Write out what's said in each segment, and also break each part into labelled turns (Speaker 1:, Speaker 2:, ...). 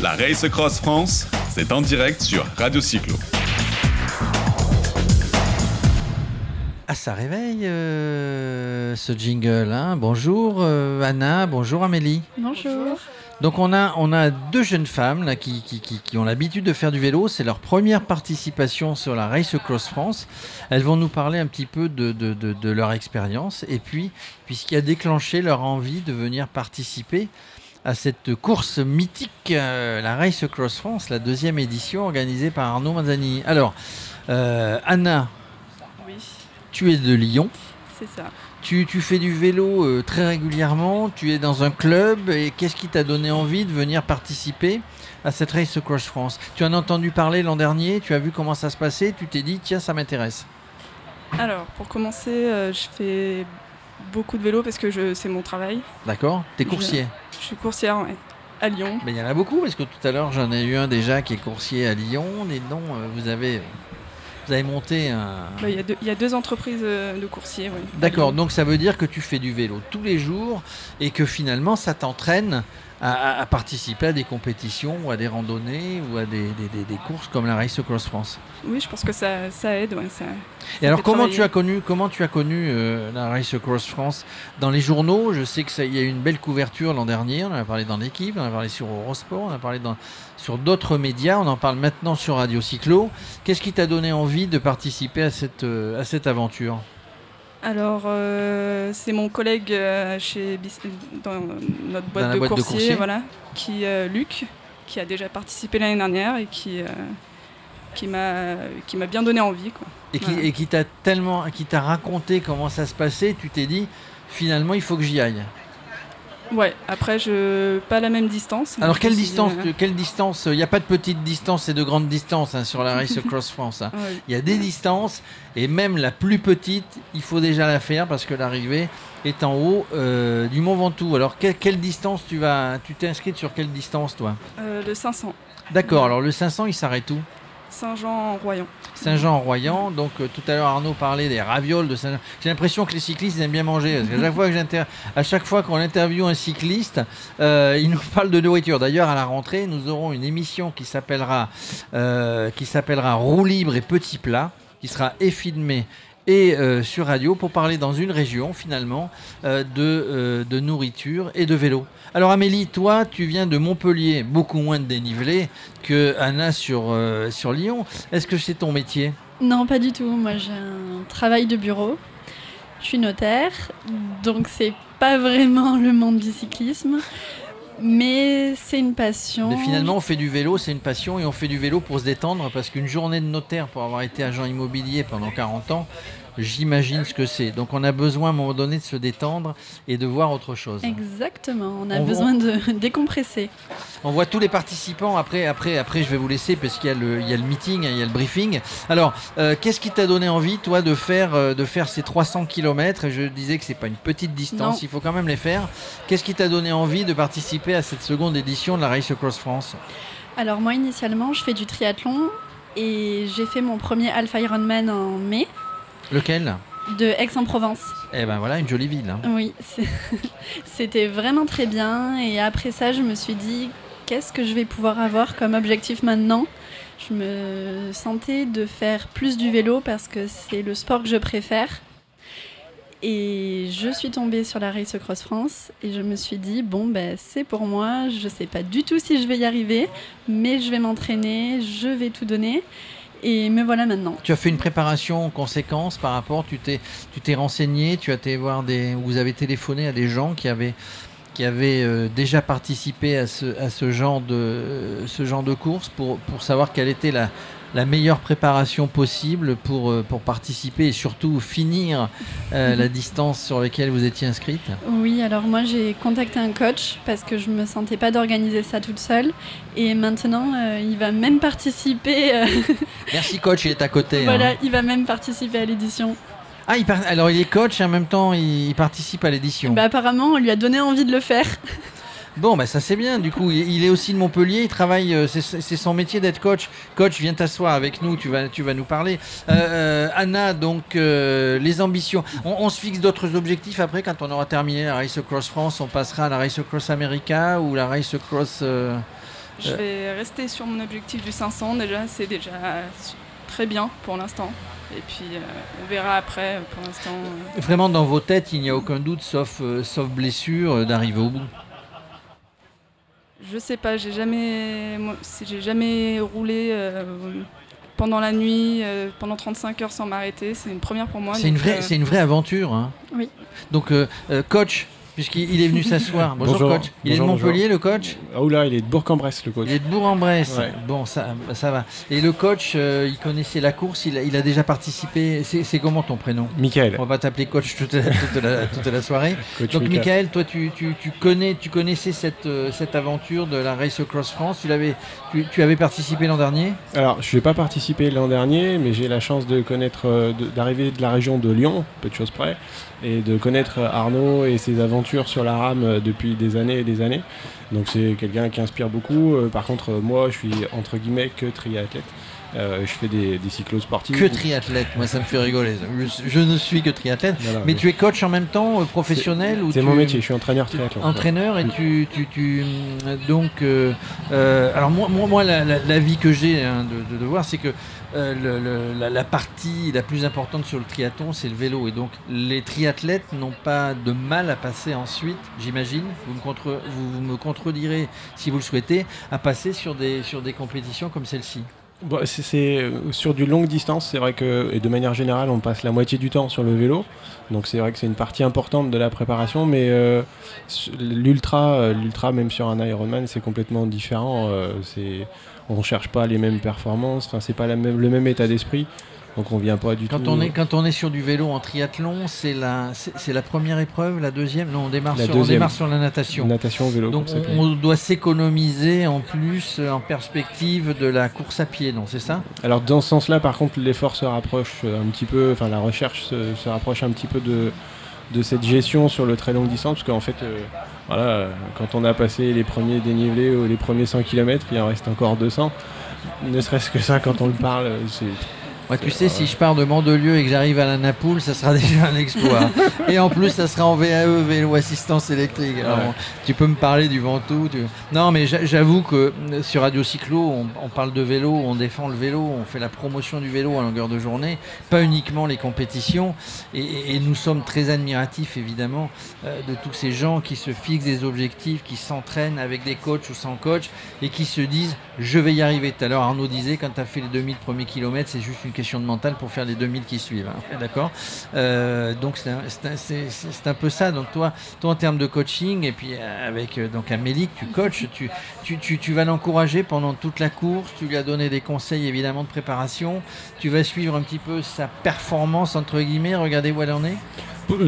Speaker 1: La Race Cross France, c'est en direct sur Radio Cyclo.
Speaker 2: Ah, ça réveille euh, ce jingle. Hein bonjour euh, Anna, bonjour Amélie.
Speaker 3: Bonjour.
Speaker 2: Donc on a, on a deux jeunes femmes là, qui, qui, qui, qui ont l'habitude de faire du vélo. C'est leur première participation sur la Race Cross France. Elles vont nous parler un petit peu de, de, de, de leur expérience et puis puisqu'il a déclenché leur envie de venir participer à cette course mythique, euh, la Race Cross France, la deuxième édition organisée par Arnaud Manzani. Alors, euh, Anna,
Speaker 3: Oui,
Speaker 2: tu es de Lyon.
Speaker 3: c'est ça.
Speaker 2: Tu, tu fais du vélo euh, très régulièrement, tu es dans un club et qu'est-ce qui t'a donné envie de venir participer à cette Race Cross France? Tu en as entendu parler l'an dernier, tu as vu comment ça se passait, tu t'es dit tiens ça m'intéresse.
Speaker 3: Alors, pour commencer, euh, je fais beaucoup de vélo parce que je, c'est mon travail.
Speaker 2: D'accord T'es coursier
Speaker 3: Je suis coursière ouais, à Lyon.
Speaker 2: Mais il y en a beaucoup parce que tout à l'heure j'en ai eu un déjà qui est coursier à Lyon. Et non, euh, vous avez, vous avez monté un...
Speaker 3: Bah, Il y, a deux- il y a deux entreprises euh, de coursiers. oui,
Speaker 2: D'accord, donc ça veut dire que tu fais du vélo tous les jours et que finalement ça t'entraîne à, participer à des compétitions ou à des randonnées ou à des, des- des- des courses comme la Race Cross France.
Speaker 3: Oui, je pense que ça, ça aide. ouais, ça-
Speaker 2: Et alors comment
Speaker 3: travailler.
Speaker 2: tu as connu comment tu as connu euh, la Race Cross France? Dans les journaux Je sais que ça- il y a eu une belle couverture l'an dernier. On en a parlé dans l'équipe, on en a parlé sur Eurosport, on en a parlé dans, sur d'autres médias. On en parle maintenant sur Radio Cyclo. Qu'est-ce qui t'a donné envie de participer à cette euh, à cette aventure?
Speaker 3: Alors, euh, c'est mon collègue euh, chez dans notre boîte, de,
Speaker 2: boîte de
Speaker 3: voilà, qui euh, Luc, qui a déjà participé l'année dernière et qui euh, qui m'a qui m'a bien donné envie. Quoi.
Speaker 2: et qui,
Speaker 3: Voilà.
Speaker 2: et qui t'a tellement qui t'a raconté comment ça se passait, tu t'es dit finalement il faut que j'y aille.
Speaker 3: Ouais. Après, je pas la même distance.
Speaker 2: Alors
Speaker 3: Je
Speaker 2: quelle distance
Speaker 3: euh,
Speaker 2: quelle distance Il n'y a pas de petite distance et de grande distance hein, sur la Race Cross France. hein.
Speaker 3: ouais.
Speaker 2: Il y a des distances et même la plus petite, il faut déjà la faire parce que l'arrivée est en haut euh, du Mont Ventoux. Alors que- quelle distance tu vas Tu t'es inscrite sur quelle distance toi?
Speaker 3: Euh, le 500,
Speaker 2: D'accord. Alors le 500 il s'arrête où?
Speaker 3: Saint-Jean-Royan.
Speaker 2: Saint-Jean-en-Royan. Donc euh, tout à l'heure Arnaud parlait des ravioles de Saint-Jean. J'ai l'impression que les cyclistes ils aiment bien manger. Parce chaque fois que j'inter- à chaque fois qu'on interviewe un cycliste, euh, il nous parle de nourriture. D'ailleurs à la rentrée nous aurons une émission qui s'appellera euh, qui s'appellera Roue libre et petits plats, qui sera et filmée et euh, sur radio pour parler dans une région finalement euh, de, euh, de nourriture et de vélo. Alors Amélie, toi tu viens de Montpellier, beaucoup moins de dénivelé que Anna sur, sur Lyon. Est-ce que c'est ton métier?
Speaker 4: Non, pas du tout. Moi, j'ai un travail de bureau. Je suis notaire, donc c'est pas vraiment le monde du cyclisme, mais c'est une passion.
Speaker 2: Mais finalement, on fait du vélo, c'est une passion, et on fait du vélo pour se détendre, parce qu'une journée de notaire pour avoir été agent immobilier pendant 40 ans, j'imagine ce que c'est. Donc on a besoin à un moment donné de se détendre et de voir autre chose.
Speaker 4: Exactement. On a
Speaker 2: On-
Speaker 4: besoin de décompresser.
Speaker 2: On voit tous les participants, après, après, après je vais vous laisser, parce qu'il y, a le- il y a le meeting, hein, il y a le briefing. Alors, euh, qu'est-ce qui t'a donné envie, toi, de faire, euh, de faire ces 300 km Je disais que c'est pas une petite distance,
Speaker 4: Non.
Speaker 2: il faut quand même les faire. Qu'est-ce qui t'a donné envie de participer à cette seconde édition de la Race Across France?
Speaker 4: Alors moi, initialement, je fais du triathlon et j'ai fait mon premier Alpha Ironman en mai
Speaker 2: Lequel
Speaker 4: de Aix-en-Provence.
Speaker 2: Eh ben voilà, une jolie ville. hein.
Speaker 4: Oui, c'était vraiment très bien. Et après ça, je me suis dit, qu'est-ce que je vais pouvoir avoir comme objectif maintenant? Je me sentais de faire plus du vélo parce que c'est le sport que je préfère. Et je suis tombée sur la Race Cross France et je me suis dit, bon, ben, c'est pour moi. Je ne sais pas du tout si je vais y arriver, mais je vais m'entraîner, je vais tout donner. Et me voilà maintenant.
Speaker 2: Tu as fait une préparation en conséquence par rapport, tu t'es, tu t'es renseigné, tu as été voir des, vous avez téléphoné à des gens qui avaient, qui avaient euh, déjà participé à ce, à ce genre de, ce genre de course pour, pour savoir quelle était la, la meilleure préparation possible pour, euh, pour participer et surtout finir euh, la distance sur laquelle vous étiez inscrite.
Speaker 4: Oui, alors moi j'ai contacté un coach parce que je me sentais pas d'organiser ça toute seule. Et maintenant, euh, il va même participer. euh,
Speaker 2: Merci coach, il est à côté. hein.
Speaker 4: voilà, il va même participer à l'édition.
Speaker 2: Ah, il alors il est coach et en même temps il, il participe à l'édition.
Speaker 4: Bah, apparemment, on lui a donné envie de le faire.
Speaker 2: Bon, bah ça c'est bien. Du coup, il est aussi de Montpellier. Il travaille. euh, c'est son métier d'être coach. Coach, viens t'asseoir avec nous. Tu vas, tu vas nous parler. Euh, euh, Anna, donc euh, les ambitions. On, on se fixe d'autres objectifs après quand on aura terminé la Race Across France. On passera à la Race Across America ou la Race Across.
Speaker 3: Je vais rester sur mon objectif du 500 déjà, c'est déjà très bien pour l'instant. Et puis euh, on verra après, pour l'instant. euh,
Speaker 2: Vraiment, dans vos têtes, il n'y a aucun doute, sauf, euh, sauf blessure, d'arriver au bout.
Speaker 3: Je sais pas, j'ai jamais, j'ai jamais roulé euh, pendant la nuit, euh, pendant 35 heures sans m'arrêter. C'est une première pour moi.
Speaker 2: C'est une, vraie,
Speaker 3: euh,
Speaker 2: c'est une vraie aventure. hein.
Speaker 4: Oui.
Speaker 2: Donc, coach, puisqu'il il est venu s'asseoir. Bonjour,
Speaker 5: Bonjour.
Speaker 2: coach. Il est de
Speaker 5: Bonjour,
Speaker 2: Montpellier, le coach
Speaker 5: Ah oula, il est de Bourg-en-Bresse, le coach.
Speaker 2: Il est de Bourg-en-Bresse.
Speaker 5: Ouais.
Speaker 2: Bon, ça, ça va. Et le coach, euh, il connaissait la course, il a, il a déjà participé. C'est comment ton prénom?
Speaker 5: Michael,
Speaker 2: On va t'appeler coach toute la, toute la- toute la soirée.
Speaker 5: coach
Speaker 2: Donc,
Speaker 5: Michael.
Speaker 2: Toi, tu, tu, tu connais, tu connaissais cette, euh, cette aventure de la Race Across France? Tu, l'avais, tu, tu avais participé l'an dernier?
Speaker 5: Alors, je n'ai pas participé l'an dernier, mais j'ai la chance de connaître, euh, de- d'arriver de la région de Lyon, peu de choses près, et de connaître Arnaud et ses aventures sur la rame euh, depuis des années et des années. Donc, c'est quelqu'un qui inspire beaucoup. Euh, Par contre, euh, moi, je suis entre guillemets que triathlète. Euh, je fais des, des cyclos sportifs.
Speaker 2: Que triathlète, moi ça me fait rigoler. Je, je ne suis que triathlète.
Speaker 5: Voilà,
Speaker 2: Mais
Speaker 5: oui.
Speaker 2: tu es coach en même temps, euh, professionnel
Speaker 5: C'est mon métier, je suis entraîneur triathlon.
Speaker 2: Entraîneur et tu, tu, tu donc euh, euh, alors moi, moi, moi, la, la- la vie que j'ai hein, de, de, de voir c'est que le- le- la, la partie la plus importante sur le triathlon c'est le vélo et donc les triathlètes n'ont pas de mal à passer ensuite j'imagine vous me, contre, vous, vous me contredirez si vous le souhaitez à passer sur des sur des compétitions comme celle-ci
Speaker 5: Bon, c'est- sur du longue distance, c'est vrai que et de manière générale, on passe la moitié du temps sur le vélo, donc c'est vrai que c'est une partie importante de la préparation. Mais euh, l'ultra, euh, l'ultra même sur un Ironman, c'est complètement différent. euh, c'est, on cherche pas les mêmes performances, enfin c'est pas le même état d'esprit, donc on vient pas du
Speaker 2: quand
Speaker 5: tout.
Speaker 2: on est quand on est sur du vélo en triathlon c'est la c'est la première épreuve la deuxième? Non on démarre
Speaker 5: La
Speaker 2: sur on démarre sur la natation
Speaker 5: natation, vélo,
Speaker 2: Donc on, on doit s'économiser en plus euh, en perspective de la course à pied, non C'est ça?
Speaker 5: Alors dans ce sens-là, par contre, l'effort se rapproche euh, un petit peu, enfin la recherche se, se rapproche un petit peu de, de cette gestion sur le très longue distance, parce qu'en fait, euh, voilà, euh, quand on a passé les premiers dénivelés ou les premiers 100 km, il en reste encore 200. Ne serait-ce que ça, quand on le parle, euh, c'est
Speaker 2: Tu sais, si je pars de Mandelieu et que j'arrive à la Napoule, ça sera déjà un exploit. et en plus, ça sera en VAE, vélo assistance électrique. Alors,
Speaker 5: Ouais.
Speaker 2: tu peux me parler du Ventoux. tu- Non, mais j'a- j'avoue que euh, sur Radio Cyclo, on, on parle de vélo, on défend le vélo, on fait la promotion du vélo à longueur de journée, pas uniquement les compétitions. Et, et- et nous sommes très admiratifs, évidemment, euh, de tous ces gens qui se fixent des objectifs, qui s'entraînent avec des coachs ou sans coach et qui se disent je vais y arriver. Tout à l'heure, Arnaud disait quand tu as fait les 2000 premiers kilomètres, c'est juste une question de mental pour faire les 2000 qui suivent. hein. D'accord? Euh, Donc, c'est un, peu ça. Donc, toi, toi, en termes de coaching, et puis euh, avec euh, donc Amélie, que tu coaches, tu, tu, tu, tu vas l'encourager pendant toute la course, tu lui as donné des conseils évidemment de préparation, tu vas suivre un petit peu sa performance, entre guillemets, regardez où elle en est?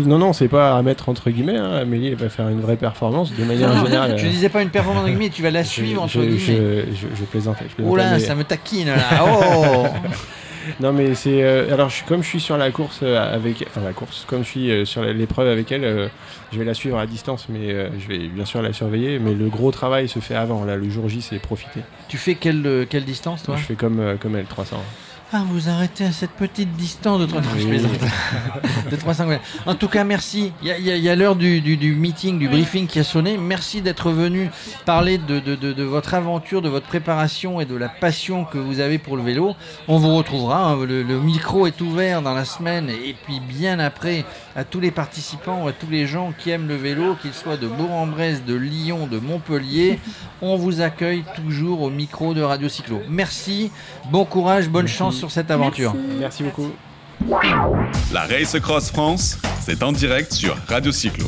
Speaker 5: Non, non, c'est pas à mettre entre guillemets. hein. Amélie, elle va faire une vraie performance de manière
Speaker 2: Non,
Speaker 5: générale.
Speaker 2: je
Speaker 5: euh,
Speaker 2: disais pas une performance entre guillemets, tu vas la suivre entre
Speaker 5: je,
Speaker 2: guillemets.
Speaker 5: je, je, je plaisantais. je plaisantais,
Speaker 2: Oh là, ça me taquine là. Oh
Speaker 5: Non mais c'est euh, alors je, comme je suis sur la course euh, avec enfin la course comme je suis euh, sur l'épreuve avec elle euh, je vais la suivre à distance mais euh, je vais bien sûr la surveiller mais le gros travail se fait avant. Là le jour J c'est profiter.
Speaker 2: Tu fais quelle, quelle distance toi?
Speaker 5: Je fais comme comme elle 300
Speaker 2: Ah, vous arrêtez à cette petite distance de 300 je
Speaker 5: Oui.
Speaker 2: plaisante. de 300 km. En tout cas, merci. Il y a, il y a- il y a l'heure du, du- du meeting, du briefing qui a sonné. Merci d'être venu parler de, de- de- de votre aventure, de votre préparation et de la passion que vous avez pour le vélo. On vous retrouvera. hein. Le, le micro est ouvert dans la semaine et puis bien après à tous les participants, à tous les gens qui aiment le vélo, qu'ils soient de Bourg-en-Bresse, de Lyon, de Montpellier. On vous accueille toujours au micro de Radio Cyclo. Merci, bon courage, bonne
Speaker 5: Merci.
Speaker 2: chance sur cette aventure.
Speaker 4: Merci.
Speaker 5: merci beaucoup
Speaker 1: La Race Cross France, c'est en direct sur Radio Cyclo.